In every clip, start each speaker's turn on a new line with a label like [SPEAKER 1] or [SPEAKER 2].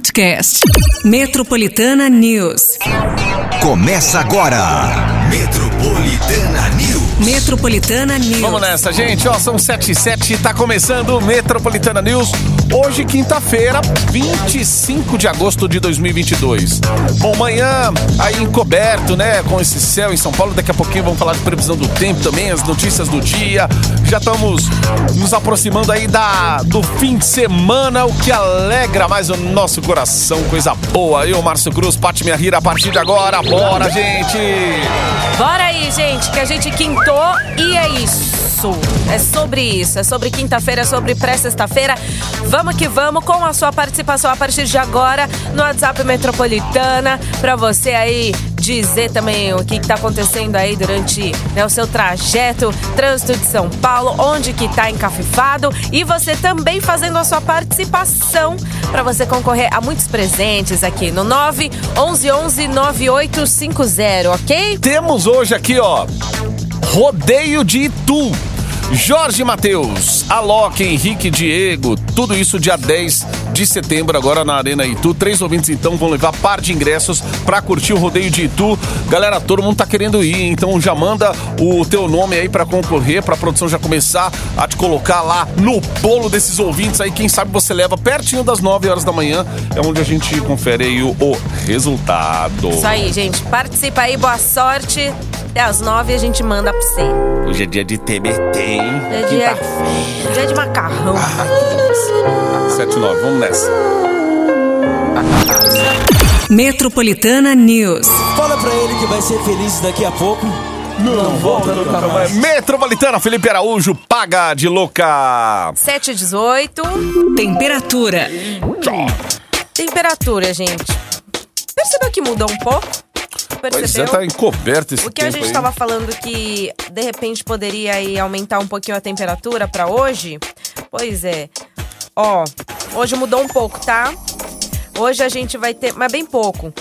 [SPEAKER 1] podcast. Metropolitana News.
[SPEAKER 2] Começa agora. Metropolitana News.
[SPEAKER 1] Metropolitana News.
[SPEAKER 3] Vamos nessa, gente. Ó, são 7 e 7, tá começando o Metropolitana News. Hoje, quinta-feira, 25 de agosto de 2022. Bom, manhã aí encoberto, né, com esse céu em São Paulo. Daqui a pouquinho vamos falar de previsão do tempo também, as notícias do dia. Já estamos nos aproximando aí da, do fim de semana, o que alegra mais o nosso coração. Coisa boa. Eu, Márcio Cruz, Pati Minha Rira, a partir de agora. Bora, gente!
[SPEAKER 4] Bora aí, gente, que a gente quintou e é isso. É sobre isso, é sobre quinta-feira, é sobre pré-sexta-feira. Vamos que vamos com a sua participação a partir de agora no WhatsApp Metropolitana para você aí dizer também o que está acontecendo aí durante né, o seu trajeto, trânsito de São Paulo, onde que está encafifado e você também fazendo a sua participação para você concorrer a muitos presentes aqui no 9 11 11 9850, ok?
[SPEAKER 3] Temos hoje aqui, ó, Rodeio de Itu. Jorge Matheus, Alok, Henrique Diego, tudo isso dia 10 de setembro, agora na Arena Itu. Três ouvintes então vão levar par de ingressos para curtir o rodeio de Itu. Galera, todo mundo tá querendo ir, então já manda o teu nome aí para concorrer, pra produção já começar a te colocar lá no bolo desses ouvintes aí. Quem sabe você leva pertinho das 9 horas da manhã, é onde a gente confere aí o, o resultado.
[SPEAKER 4] Isso aí, gente. Participa aí, boa sorte. Até às 9 a gente manda pra você.
[SPEAKER 3] Hoje é dia de TBT, hein?
[SPEAKER 4] É dia, dia de macarrão.
[SPEAKER 3] 7 9, vamos nessa.
[SPEAKER 1] Metropolitana News.
[SPEAKER 5] Fala pra ele que vai ser feliz daqui a pouco. Não, volta nunca mais.
[SPEAKER 3] Metropolitana, Felipe Araújo, paga de louca.
[SPEAKER 4] 7 e 18.
[SPEAKER 1] Temperatura.
[SPEAKER 4] Temperatura, gente. Percebeu que mudou um pouco?
[SPEAKER 3] Pois é,
[SPEAKER 4] Percebeu?
[SPEAKER 3] tá encoberto esse
[SPEAKER 4] O que a gente estava falando que de repente poderia aí aumentar um pouquinho a temperatura para hoje? Pois é. Ó, hoje mudou um pouco, tá? Hoje a gente vai ter, mas bem pouco.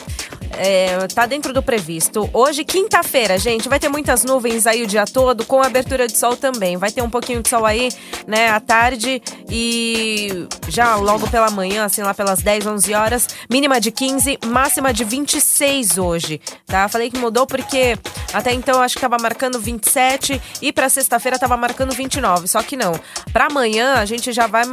[SPEAKER 4] É, tá dentro do previsto. Hoje, quinta-feira, gente, vai ter muitas nuvens aí o dia todo, com abertura de sol também. Vai ter um pouquinho de sol aí, né, à tarde e já logo pela manhã, assim, lá pelas 10, 11 horas. Mínima de 15, máxima de 26 hoje, tá? Falei que mudou porque até então acho que tava marcando 27 e pra sexta-feira tava marcando 29, só que não. Pra amanhã a gente já vai,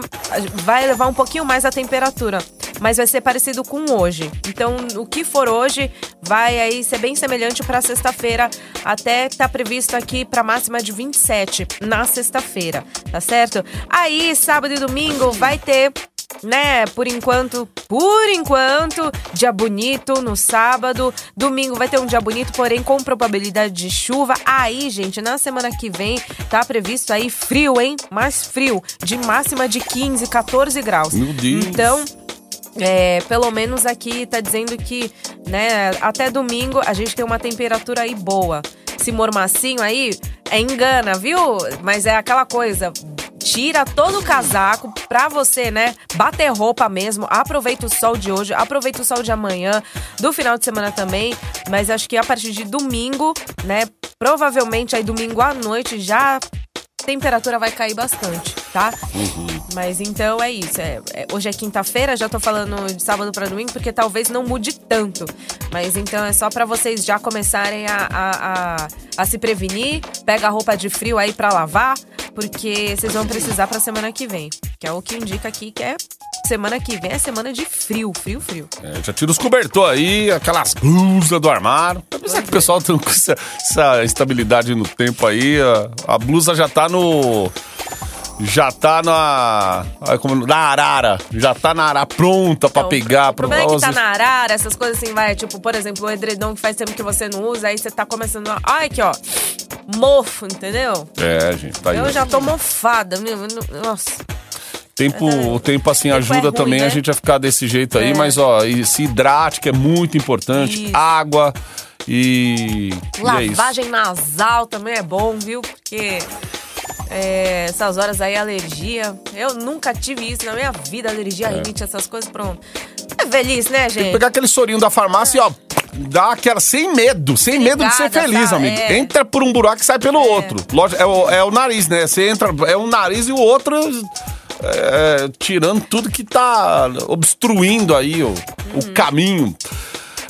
[SPEAKER 4] vai levar um pouquinho mais a temperatura, mas vai ser parecido com hoje. Então, o que for hoje vai aí ser bem semelhante pra sexta-feira, até tá previsto aqui pra máxima de 27 na sexta-feira, tá certo? Aí, sábado e domingo vai ter né, por enquanto, por enquanto, dia bonito no sábado, domingo vai ter um dia bonito, porém com probabilidade de chuva. Aí, gente, na semana que vem tá previsto aí frio, hein? Mais frio, de máxima de 15, 14 graus.
[SPEAKER 3] Meu Deus.
[SPEAKER 4] Então, é, pelo menos aqui tá dizendo que, né, até domingo a gente tem uma temperatura aí boa. Se mormacinho aí, é engana, viu? Mas é aquela coisa. Tira todo o casaco pra você, né? Bater roupa mesmo. Aproveita o sol de hoje, aproveita o sol de amanhã, do final de semana também. Mas acho que a partir de domingo, né? Provavelmente aí domingo à noite já a temperatura vai cair bastante, tá? Mas então é isso. é- é- hoje é quinta-feira, já tô falando de sábado pra domingo, porque talvez não mude tanto. Mas então é só pra vocês já começarem a, a, a, a se prevenir. Pega a roupa de frio aí pra lavar, porque vocês vão precisar pra semana que vem. Que é o que indica aqui que é semana que vem é semana de frio, frio, frio.
[SPEAKER 3] É, já tira os cobertor aí, aquelas blusas do armário. Apesar que o pessoal tem com essa, essa no tempo aí, a, a blusa já tá no. Já tá na. como- Na arara. Já tá na arara pronta pra
[SPEAKER 4] Então,
[SPEAKER 3] pegar.
[SPEAKER 4] O problema é que tá na arara, essas coisas assim, vai, tipo, por exemplo, o edredom que faz tempo que você não usa, aí você tá começando a. Ai, aqui, ó. Mofo, entendeu?
[SPEAKER 3] É, gente, tá aí.
[SPEAKER 4] Eu já tô mofada, meu. Nossa.
[SPEAKER 3] Tempo, o tempo assim
[SPEAKER 4] Tempo
[SPEAKER 3] ajuda
[SPEAKER 4] é ruim,
[SPEAKER 3] também
[SPEAKER 4] né?
[SPEAKER 3] a gente a ficar desse jeito aí,
[SPEAKER 4] É.
[SPEAKER 3] mas ó, se hidrate, que é muito importante.
[SPEAKER 4] Isso.
[SPEAKER 3] Água e. e é.
[SPEAKER 4] Lavagem nasal também é bom, viu? Porque é, essas horas aí, alergia. Eu nunca tive isso na minha vida, alergia, rinite, essas coisas, pronto. É velhice, né,
[SPEAKER 3] Tem que
[SPEAKER 4] gente?
[SPEAKER 3] pegar aquele sorinho da farmácia e ó. Dá aquela sem medo, sem medo de ser feliz,
[SPEAKER 4] tá?
[SPEAKER 3] amigo.
[SPEAKER 4] É.
[SPEAKER 3] Entra por um buraco e sai pelo outro. Lógico, é o, é o nariz, né? Você entra, é um nariz e o outro é, tirando tudo que tá obstruindo aí o, o caminho.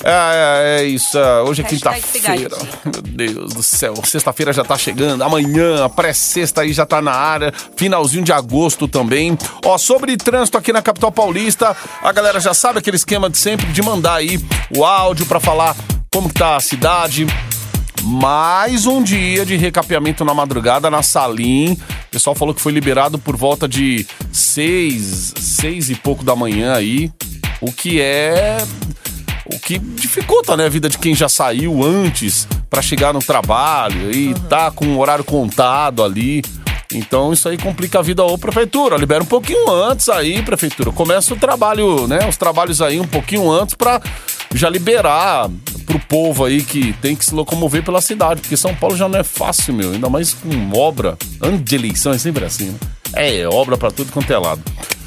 [SPEAKER 3] É, é, é isso. é, Hoje é quinta-feira. Meu Deus do céu. Sexta-feira já tá chegando. Amanhã, a pré-sexta aí já tá na área. Finalzinho de agosto também. Ó, sobre trânsito aqui na capital paulista, a galera já sabe aquele esquema de sempre de mandar aí o áudio pra falar como que tá a cidade. Mais um dia de recapeamento na madrugada na Salim. O pessoal falou que foi liberado por volta de seis, seis e pouco da manhã aí. O que é o que dificulta, né, a vida de quem já saiu antes pra chegar no trabalho e tá com o horário contado ali. Então isso aí complica a vida ô prefeitura. Libera um pouquinho antes aí, prefeitura. Começa o trabalho, né, os trabalhos aí um pouquinho antes pra já liberar pro povo aí que tem que se locomover pela cidade, porque São Paulo já não é fácil, meu, ainda mais com obra. Ano de eleição é sempre assim, né? É, obra pra tudo quanto é lado.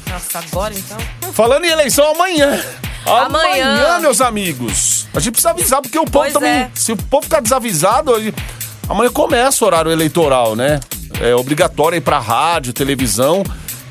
[SPEAKER 4] Nossa, agora então.
[SPEAKER 3] Falando em eleição amanhã.
[SPEAKER 4] Amanhã.
[SPEAKER 3] meus amigos. A gente precisa avisar, porque o povo
[SPEAKER 4] Pois
[SPEAKER 3] também.
[SPEAKER 4] é.
[SPEAKER 3] Se o povo ficar desavisado, amanhã começa o horário eleitoral, né? É obrigatório ir pra rádio, televisão.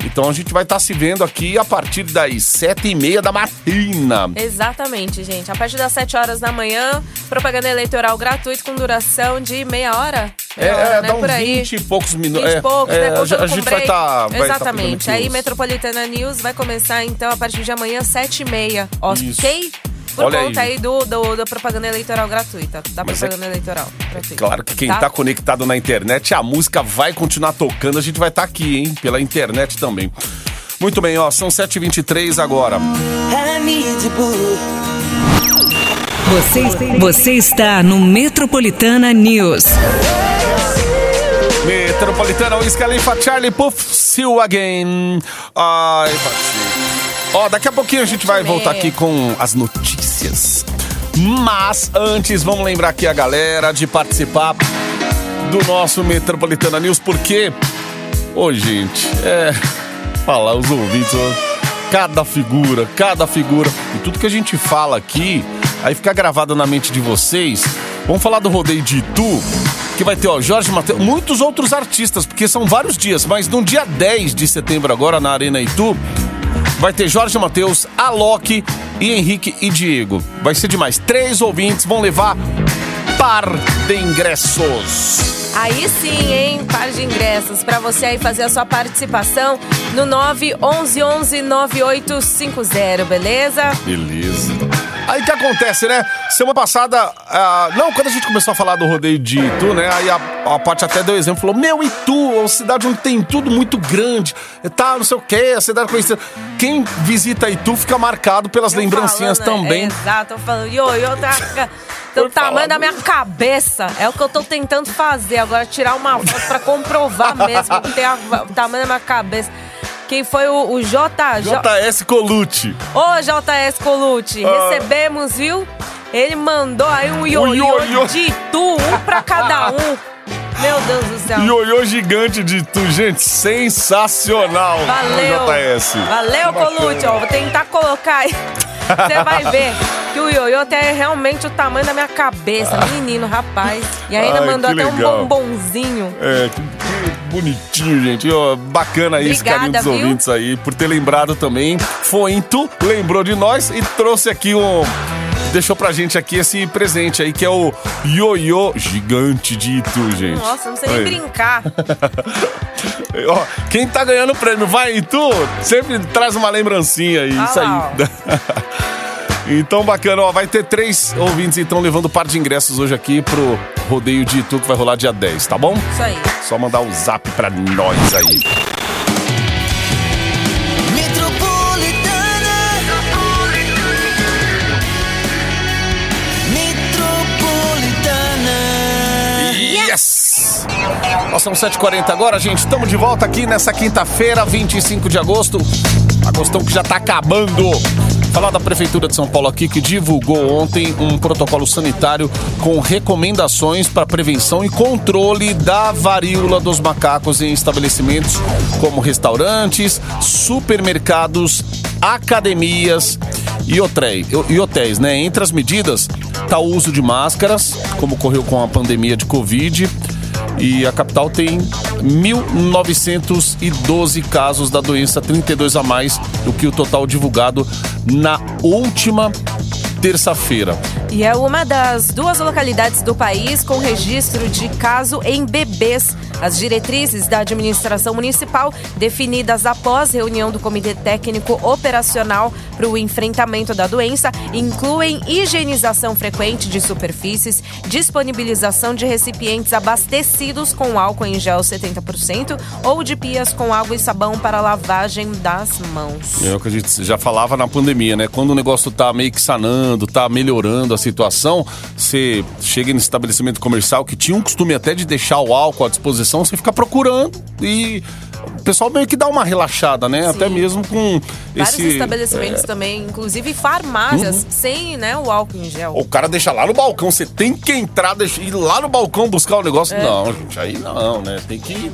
[SPEAKER 3] Então a gente vai estar se vendo aqui a partir das sete e meia da matina.
[SPEAKER 4] Exatamente, gente. A partir das 7 horas da manhã, propaganda eleitoral gratuita com duração de meia hora. Meia hora,
[SPEAKER 3] É,
[SPEAKER 4] né?
[SPEAKER 3] dá uns
[SPEAKER 4] Por aí.
[SPEAKER 3] 20 e poucos minutos.
[SPEAKER 4] 20 e
[SPEAKER 3] é,
[SPEAKER 4] poucos,
[SPEAKER 3] é,
[SPEAKER 4] né?
[SPEAKER 3] a, a gente vai estar. vai tá
[SPEAKER 4] Exatamente.
[SPEAKER 3] pegando
[SPEAKER 4] Aí Metropolitana News vai começar então a partir de amanhã, 7 e meia.
[SPEAKER 3] Isso.
[SPEAKER 4] Ok? Por
[SPEAKER 3] Olha
[SPEAKER 4] conta
[SPEAKER 3] aí.
[SPEAKER 4] aí, do, do- da propaganda eleitoral gratuita. Da
[SPEAKER 3] Mas é
[SPEAKER 4] propaganda eleitoral gratuita.
[SPEAKER 3] Claro que quem tá? conectado na internet, a música vai continuar tocando, a gente vai estar aqui, hein? Pela internet também. Muito bem, ó, são 7h23 agora.
[SPEAKER 5] To boo.
[SPEAKER 1] Você, você está no Metropolitana News.
[SPEAKER 3] Metropolitana, Wiz Khalifa, Charlie Puff, See You Again. Ai, Pati. Ó, daqui a pouquinho a gente vai voltar aqui com as notícias. Mas antes, vamos lembrar aqui a galera de participar do nosso Metropolitana News, porque, ô gente, é. Falar os ouvintes, cada figura, cada figura, e tudo que a gente fala aqui, aí fica gravado na mente de vocês. Vamos falar do rodeio de Itu, que vai ter, ó, Jorge Mateus, muitos outros artistas, porque são vários dias, mas no dia 10 de setembro, agora na Arena Itu, vai ter Jorge Mateus, Alok e Henrique e Diego. Vai ser demais. Três ouvintes vão levar par de ingressos.
[SPEAKER 4] Aí sim, hein? Par de ingressos para você aí fazer a sua participação no 911 9850, beleza?
[SPEAKER 3] Beleza. Aí o que acontece, né? Semana passada, ah, não, quando a gente começou a falar do rodeio de Itu, né? Aí a, a Paty até deu exemplo, falou: Meu, Itu, é uma cidade onde tem tudo muito grande, tá, não sei o quê, a cidade conhecida. Quem visita Itu fica marcado pelas
[SPEAKER 4] Tô
[SPEAKER 3] lembrancinhas
[SPEAKER 4] falando,
[SPEAKER 3] também.
[SPEAKER 4] É, exato, tô falando, ioiô tá
[SPEAKER 3] Foi
[SPEAKER 4] do tamanho
[SPEAKER 3] falado.
[SPEAKER 4] da minha cabeça. É o que eu tô tentando fazer. Agora, tirar uma foto pra comprovar mesmo que tem a- o tamanho da minha cabeça. Quem foi o, o J...
[SPEAKER 3] JS Colucci.
[SPEAKER 4] Ô, JS Colucci,
[SPEAKER 3] Ah.
[SPEAKER 4] recebemos, viu? Ele mandou aí um ioiô
[SPEAKER 3] ioiô.
[SPEAKER 4] de tu, um pra cada um. Meu Deus do céu.
[SPEAKER 3] Ioiô gigante de Itu, gente, sensacional.
[SPEAKER 4] Valeu.
[SPEAKER 3] JS.
[SPEAKER 4] Valeu, Colucci. Ó, vou tentar colocar aí. Você vai ver que o ioiô tem realmente o tamanho da minha cabeça. Menino, rapaz. E ainda
[SPEAKER 3] Ai,
[SPEAKER 4] mandou até um
[SPEAKER 3] legal.
[SPEAKER 4] bombonzinho.
[SPEAKER 3] É, que, que bonitinho, gente. Ó, bacana
[SPEAKER 4] Obrigada,
[SPEAKER 3] carinho dos
[SPEAKER 4] viu?
[SPEAKER 3] ouvintes aí, por ter lembrado também. Foi em tu, lembrou de nós e trouxe aqui um. Deixou pra gente aqui esse presente aí, que é o ioiô gigante de Itu, gente.
[SPEAKER 4] Nossa, não sei nem brincar.
[SPEAKER 3] Ó, quem tá ganhando o prêmio vai em tu, sempre traz uma lembrancinha aí.
[SPEAKER 4] Ah
[SPEAKER 3] isso aí. então, bacana, ó. Vai ter três ouvintes, então, levando par de ingressos hoje aqui pro rodeio de Itu, que vai rolar dia 10, tá bom?
[SPEAKER 4] Isso aí.
[SPEAKER 3] Só mandar o zap pra nós aí. Nós são 7h40 agora, gente. Estamos de volta aqui nessa quinta-feira, 25 de agosto. Agostão que já tá acabando. Falar da Prefeitura de São Paulo aqui que divulgou ontem um protocolo sanitário com recomendações para prevenção e controle da varíola dos macacos em estabelecimentos como restaurantes, supermercados, academias e hotéis, e hotéis, né? Entre as medidas tá o uso de máscaras, como ocorreu com a pandemia de Covid, E a capital tem 1.912 casos da doença, 32 a mais do que o total divulgado na última terça-feira.
[SPEAKER 4] E é uma das duas localidades do país com registro de caso em bebês. As diretrizes da administração municipal, definidas após reunião do Comitê Técnico Operacional para o enfrentamento da doença, incluem higienização frequente de superfícies, disponibilização de recipientes abastecidos com álcool em gel 70% ou de pias com água e sabão para lavagem das mãos.
[SPEAKER 3] É o que a gente já falava na pandemia, né? Quando o negócio tá meio que sanando, tá melhorando situação, você chega em estabelecimento comercial que tinha um costume até de deixar o álcool à disposição, você fica procurando e o pessoal meio que dá uma relaxada, né?
[SPEAKER 4] Sim.
[SPEAKER 3] Até mesmo com
[SPEAKER 4] Vários
[SPEAKER 3] esse...
[SPEAKER 4] estabelecimentos também, inclusive farmácias, sem né, o álcool em gel.
[SPEAKER 3] O cara deixa lá no balcão, você tem que entrar, deixa, ir lá no balcão buscar o negócio.
[SPEAKER 4] É.
[SPEAKER 3] Não, gente, aí não, né? Tem que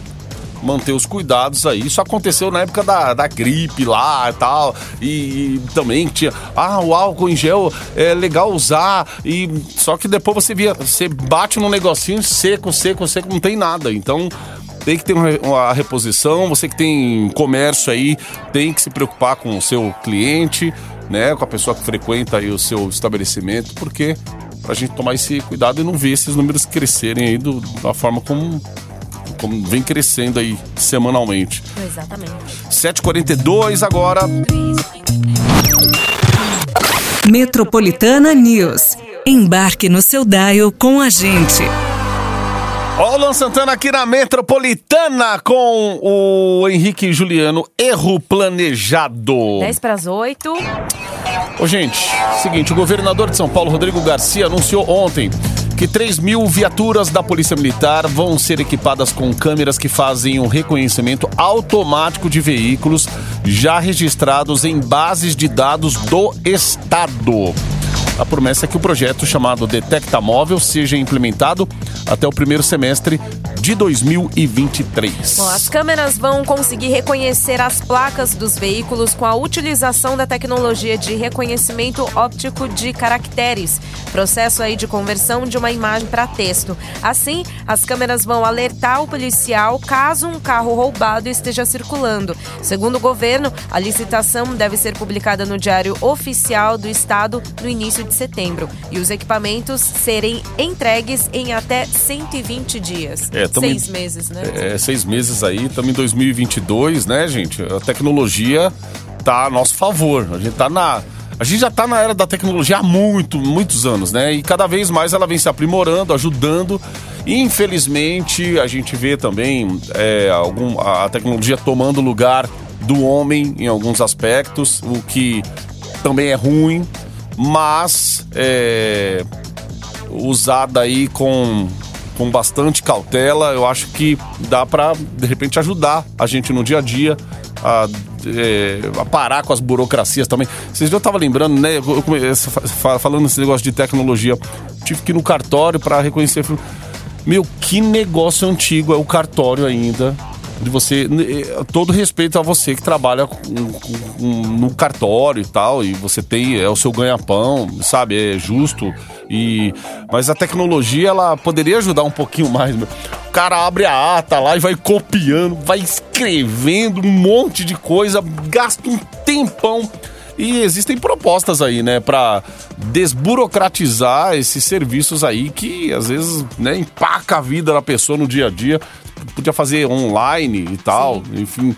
[SPEAKER 3] manter os cuidados aí. Isso aconteceu na época da, da gripe lá e tal. E, e também tinha, ah, o álcool em gel é legal usar. E só que depois você via, você bate num negocinho seco, seco, seco, não tem nada. Então tem que ter uma, reposição. Você que tem comércio aí, tem que se preocupar com o seu cliente, né? Com a pessoa que frequenta aí o seu estabelecimento, porque pra gente tomar esse cuidado e não ver esses números crescerem aí do- da forma como, como vem crescendo aí semanalmente.
[SPEAKER 4] Exatamente.
[SPEAKER 3] 7h42 agora.
[SPEAKER 1] Metropolitana News. Embarque no seu dial com a gente.
[SPEAKER 3] Ó, o Luan Santana aqui na Metropolitana com o Henrique Juliano. Erro planejado.
[SPEAKER 4] 10 para as 8.
[SPEAKER 3] Ô, gente, seguinte, o governador de São Paulo, Rodrigo Garcia, anunciou ontem que 3 mil viaturas da Polícia Militar vão ser equipadas com câmeras que fazem o reconhecimento automático de veículos já registrados em bases de dados do Estado. A promessa é que o projeto chamado Detecta Móvel seja implementado até o primeiro semestre de 2023.
[SPEAKER 4] Bom, as câmeras vão conseguir reconhecer as placas dos veículos com a utilização da tecnologia de reconhecimento óptico de caracteres, processo aí de conversão de uma imagem para texto. Assim, as câmeras vão alertar o policial caso um carro roubado esteja circulando. Segundo o governo, a licitação deve ser publicada no Diário Oficial do Estado no início de setembro e os equipamentos serem entregues em até 120 dias.
[SPEAKER 3] É, também-
[SPEAKER 4] Seis meses, né?
[SPEAKER 3] É, seis meses aí, estamos em 2022, né, gente? A tecnologia tá a nosso favor. A gente tá na. A gente já tá na era da tecnologia há muito, muitos anos, né? E cada vez mais ela vem se aprimorando, ajudando. Infelizmente, a gente vê também é, algum, a tecnologia tomando lugar do homem em alguns aspectos, o que também é ruim, mas é, usada aí com, com bastante cautela, eu acho que dá pra, de repente, ajudar a gente no dia a dia a, é, a parar com as burocracias também. Vocês já eu tava lembrando, né? eu fa- falando nesse negócio de tecnologia, tive que ir no cartório pra reconhecer. Meu, que negócio antigo é o cartório ainda. De você. eh, Todo respeito a você que trabalha no cartório e tal, e você tem. É o seu ganha-pão, sabe? É justo. E, mas a tecnologia, ela poderia ajudar um pouquinho mais. Meu. O cara abre a ata lá e vai copiando, vai escrevendo um monte de coisa, gasta um tempão. E existem propostas aí, né, para desburocratizar esses serviços aí que às vezes, né, empaca a vida da pessoa no dia a dia. Podia fazer online e tal, enfim.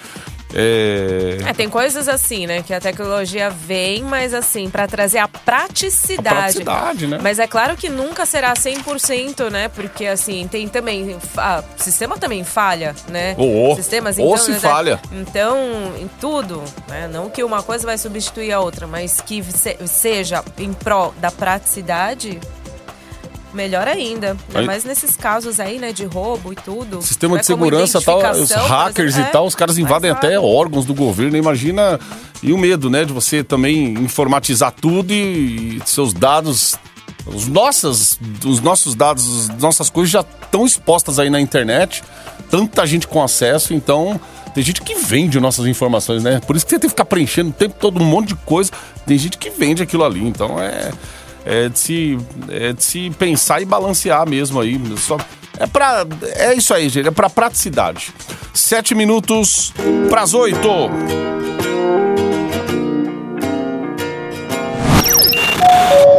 [SPEAKER 3] É...
[SPEAKER 4] É, tem coisas assim, né? Que a tecnologia vem, mas assim, pra trazer a praticidade.
[SPEAKER 3] A praticidade, né?
[SPEAKER 4] Mas é claro que nunca será 100%, né? Porque assim, tem também. O sistema também falha, né?
[SPEAKER 3] Ô.
[SPEAKER 4] Sistemas, então.
[SPEAKER 3] se
[SPEAKER 4] né,
[SPEAKER 3] falha.
[SPEAKER 4] Então, em tudo, né? Não que uma coisa vai substituir a outra, mas que se- seja em prol da praticidade. Melhor ainda. Mais nesses casos aí, né? De roubo e tudo.
[SPEAKER 3] Sistema
[SPEAKER 4] Né,
[SPEAKER 3] de segurança tal, os hackers
[SPEAKER 4] exemplo.
[SPEAKER 3] e tal, os caras
[SPEAKER 4] É,
[SPEAKER 3] invadem até órgãos do governo, imagina. E o medo, né, de você também informatizar tudo e, e seus dados. Os nossos, os nossos dados, as nossas coisas já estão expostas aí na internet, tanta gente com acesso, então tem gente que vende nossas informações, né? Por isso que você tem que ficar preenchendo o tempo todo um monte de coisa. Tem gente que vende aquilo ali, então é, é, de, se, é de se pensar e balancear mesmo aí. Só É pra. É isso aí, gente. É pra praticidade. Sete minutos pras oito.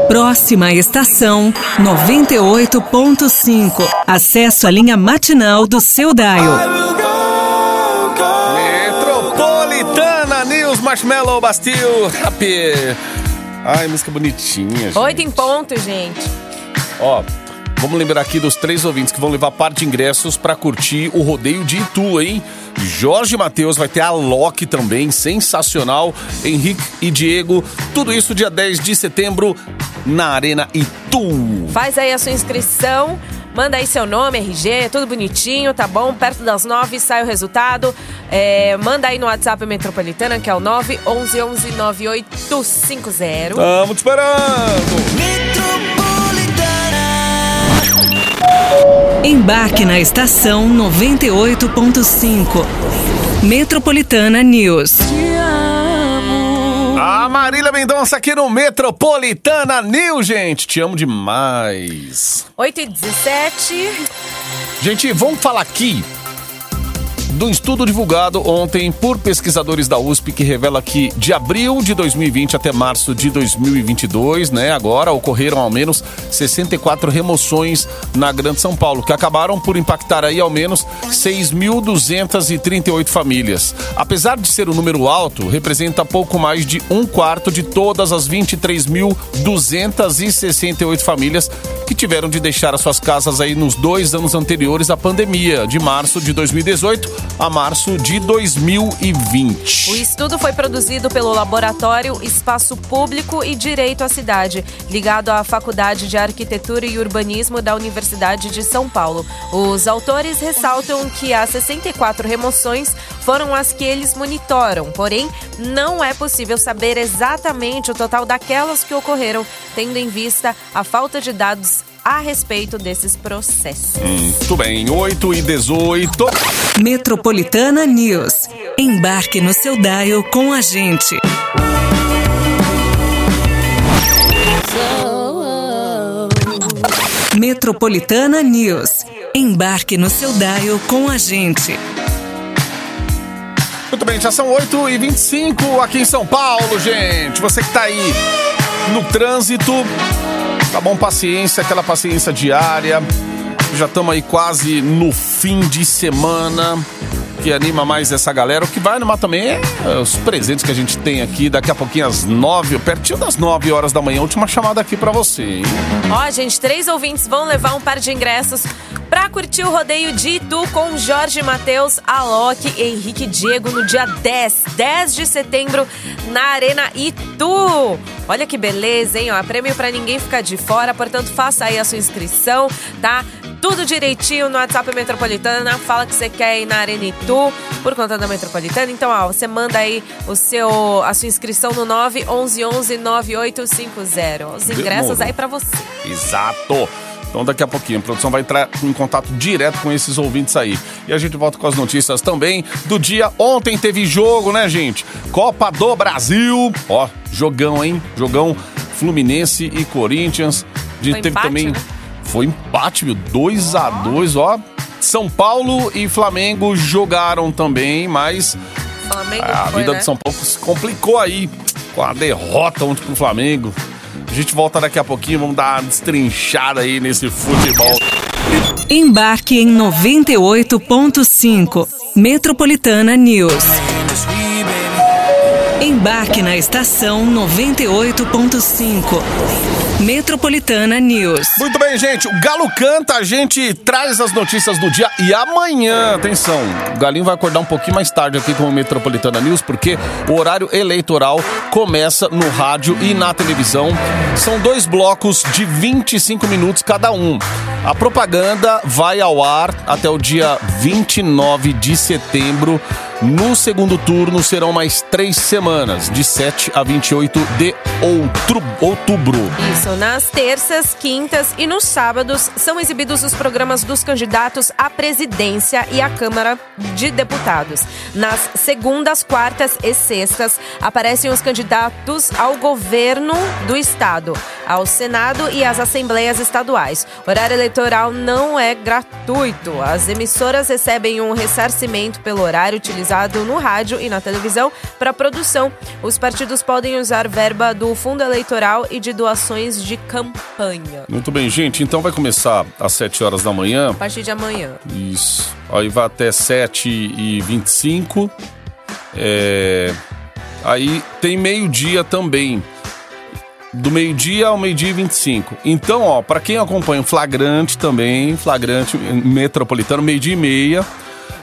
[SPEAKER 1] Próxima estação 98.5. Acesso à linha matinal do seu Daio.
[SPEAKER 3] Metropolitana News Marshmallow Bastil. Happy. Ai, música bonitinha. Gente.
[SPEAKER 4] Oito em ponto, gente.
[SPEAKER 3] Ó, vamos lembrar aqui dos três ouvintes que vão levar parte de ingressos pra curtir o rodeio de Itu, hein? Jorge Matheus vai ter a Loki também, sensacional. Henrique e Diego, tudo isso dia 10 de setembro na Arena Itu.
[SPEAKER 4] Faz aí a sua inscrição. Manda aí seu nome, RG, tudo bonitinho, tá bom? Perto das nove sai o resultado. É, manda aí no WhatsApp Metropolitana, que é o 911 9850.
[SPEAKER 3] Tamo te esperando!
[SPEAKER 1] Embarque na estação 98.5. Metropolitana News.
[SPEAKER 3] A Marília Mendonça aqui no Metropolitana News, gente. Te amo demais.
[SPEAKER 4] 8 e 17.
[SPEAKER 3] Gente, vamos falar aqui do estudo divulgado ontem por pesquisadores da USP que revela que de abril de 2020 até março de 2022, né, agora ocorreram ao menos 64 remoções na Grande São Paulo, que acabaram por impactar aí ao menos 6.238 famílias. Apesar de ser um número alto, representa pouco mais de um quarto de todas as 23.268 famílias que tiveram de deixar as suas casas aí nos dois anos anteriores à pandemia, de março de 2018 a março de 2020.
[SPEAKER 4] O estudo foi produzido pelo Laboratório Espaço Público e Direito à Cidade, ligado à Faculdade de Arquitetura e Urbanismo da Universidade de São Paulo. Os autores ressaltam que as 64 remoções foram as que eles monitoram, porém, não é possível saber exatamente o total daquelas que ocorreram, tendo em vista a falta de dados a respeito desses processos.
[SPEAKER 3] Muito bem, 8 e 18.
[SPEAKER 1] Metropolitana News. Embarque no seu Daio com a gente. Metropolitana News. Embarque no seu Daio com a gente.
[SPEAKER 3] Muito bem, já são 8 e 25 aqui em São Paulo, gente. Você que tá aí no trânsito, tá bom? Paciência, aquela paciência diária. Já estamos aí quase no fim de semana. Que anima mais essa galera. O que vai animar também é os presentes que a gente tem aqui. Daqui a pouquinho, às 9, pertinho das 9 horas da manhã. Última chamada aqui pra você?
[SPEAKER 4] Ó, gente, três ouvintes vão levar um par de ingressos pra curtir o rodeio de Itu com Jorge Matheus, Alok e Henrique Diego no dia 10, 10 de setembro, na Arena Itu. Olha que beleza, hein? Ó, prêmio pra ninguém ficar de fora, portanto, faça aí a sua inscrição, tá? Tudo direitinho no WhatsApp Metropolitana. Fala que você quer ir na Arena Itu por conta da Metropolitana. Então, ó, você manda aí o seu, a sua inscrição no 911 9850. Os ingressos
[SPEAKER 3] Demorou.
[SPEAKER 4] aí pra você.
[SPEAKER 3] Exato. Então daqui a pouquinho a produção vai entrar em contato direto com esses ouvintes aí. E a gente volta com as notícias também do dia. Ontem teve jogo, né, gente? Copa do Brasil. Ó, jogão, hein? Jogão Fluminense e Corinthians.
[SPEAKER 4] Foi
[SPEAKER 3] teve
[SPEAKER 4] empate,
[SPEAKER 3] também.
[SPEAKER 4] né?
[SPEAKER 3] Foi empate, meu. 2 a 2 ó. São Paulo e Flamengo jogaram também, mas
[SPEAKER 4] Flamengo
[SPEAKER 3] a
[SPEAKER 4] foi,
[SPEAKER 3] vida
[SPEAKER 4] né?
[SPEAKER 3] de São Paulo se complicou aí com a derrota ontem pro Flamengo. A gente volta daqui a pouquinho, vamos dar uma destrinchada aí nesse futebol.
[SPEAKER 1] Embarque em 98.5. Metropolitana News. Embarque na estação 98.5. Metropolitana News.
[SPEAKER 3] Muito bem, gente. O Galo canta, a gente traz as notícias do dia. E amanhã, atenção, o Galinho vai acordar um pouquinho mais tarde aqui com o Metropolitana News, porque o horário eleitoral começa no rádio e na televisão. São dois blocos de 25 minutos cada um. A propaganda vai ao ar até o dia 29 de setembro. No segundo turno serão mais três semanas, de 7 a 28 de outro, outubro.
[SPEAKER 4] Isso, nas terças, quintas e nos sábados são exibidos os programas dos candidatos à presidência e à Câmara de Deputados. Nas segundas, quartas e sextas aparecem os candidatos ao governo do estado. ao Senado e às assembleias estaduais. O horário eleitoral não é gratuito. As emissoras recebem um ressarcimento pelo horário utilizado no rádio e na televisão para produção. Os partidos podem usar verba do fundo eleitoral e de doações de campanha.
[SPEAKER 3] Muito bem, gente. Então vai começar às 7 horas da manhã.
[SPEAKER 4] A partir de amanhã.
[SPEAKER 3] Isso. Aí vai até 7 e 25. É... Aí tem meio-dia também. Do meio-dia ao meio-dia e 25. Então, ó, para quem acompanha o Flagrante também, Flagrante Metropolitano, meio-dia e meia.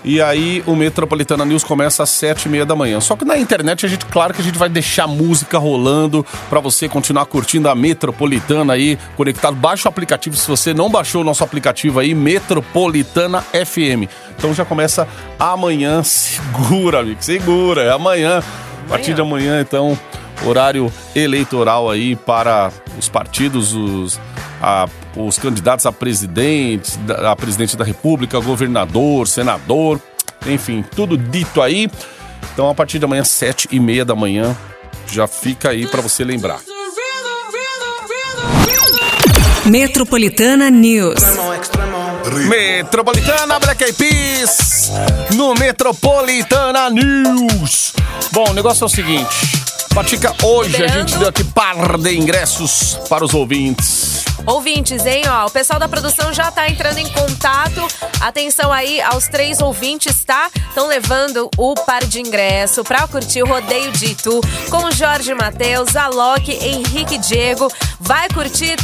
[SPEAKER 3] E aí o Metropolitana News começa às sete e meia da manhã. Só que na internet a gente, claro que a gente vai deixar música rolando para você continuar curtindo a Metropolitana aí, conectado. Baixa o aplicativo se você não baixou o nosso aplicativo aí, Metropolitana FM. Então já começa amanhã, segura, amigo, segura, é amanhã. A partir de amanhã, então, horário eleitoral aí para os partidos, os, a, os candidatos a presidente, a presidente da República, governador, senador, enfim, tudo dito aí. Então, a partir de amanhã, sete e meia da manhã, já fica aí para você lembrar.
[SPEAKER 1] Metropolitana News.
[SPEAKER 3] Metropolitana Black Eyed Peas no Metropolitana News. Bom, o negócio é o seguinte. Patica, hoje a gente deu aqui par de ingressos para os ouvintes.
[SPEAKER 4] Ouvintes, hein? Ó, o pessoal da produção já tá entrando em contato. Atenção aí aos três ouvintes, tá? Estão levando o par de ingresso pra curtir o Rodeio de Itu com Jorge Matheus, Alok, Henrique Diego. Vai curtir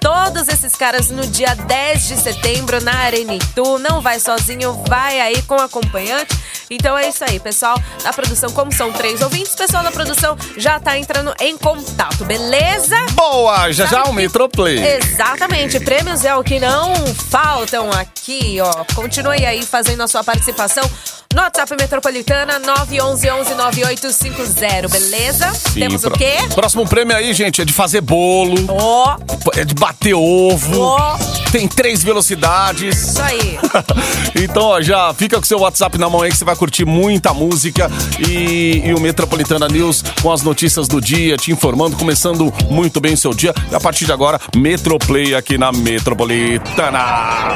[SPEAKER 4] todos esses caras no dia 10 de setembro na Arena Itu. Não vai sozinho, vai aí com acompanhante. Então é isso aí, pessoal da produção. Como são três ouvintes, o pessoal da produção já tá entrando em contato, beleza?
[SPEAKER 3] Boa! Já
[SPEAKER 4] Sabe
[SPEAKER 3] já o
[SPEAKER 4] que-
[SPEAKER 3] Metroplay.
[SPEAKER 4] Exatamente, prêmios é o que não faltam aqui, ó. Continue aí fazendo a sua participação no WhatsApp Metropolitana 911-9850, beleza?
[SPEAKER 3] Sim,
[SPEAKER 4] Temos o quê?
[SPEAKER 3] Próximo prêmio aí, gente, é de fazer bolo,
[SPEAKER 4] Ó,
[SPEAKER 3] é de bater ovo,
[SPEAKER 4] ó,
[SPEAKER 3] tem três velocidades.
[SPEAKER 4] isso aí.
[SPEAKER 3] então, ó, já fica com seu WhatsApp na mão aí que você vai curtir muita música e, e o Metropolitana News com as notícias do dia, te informando, começando muito bem o seu dia. E a partir de agora, Metroplay aqui na Metropolitana.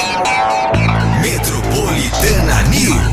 [SPEAKER 2] Metropolitana News.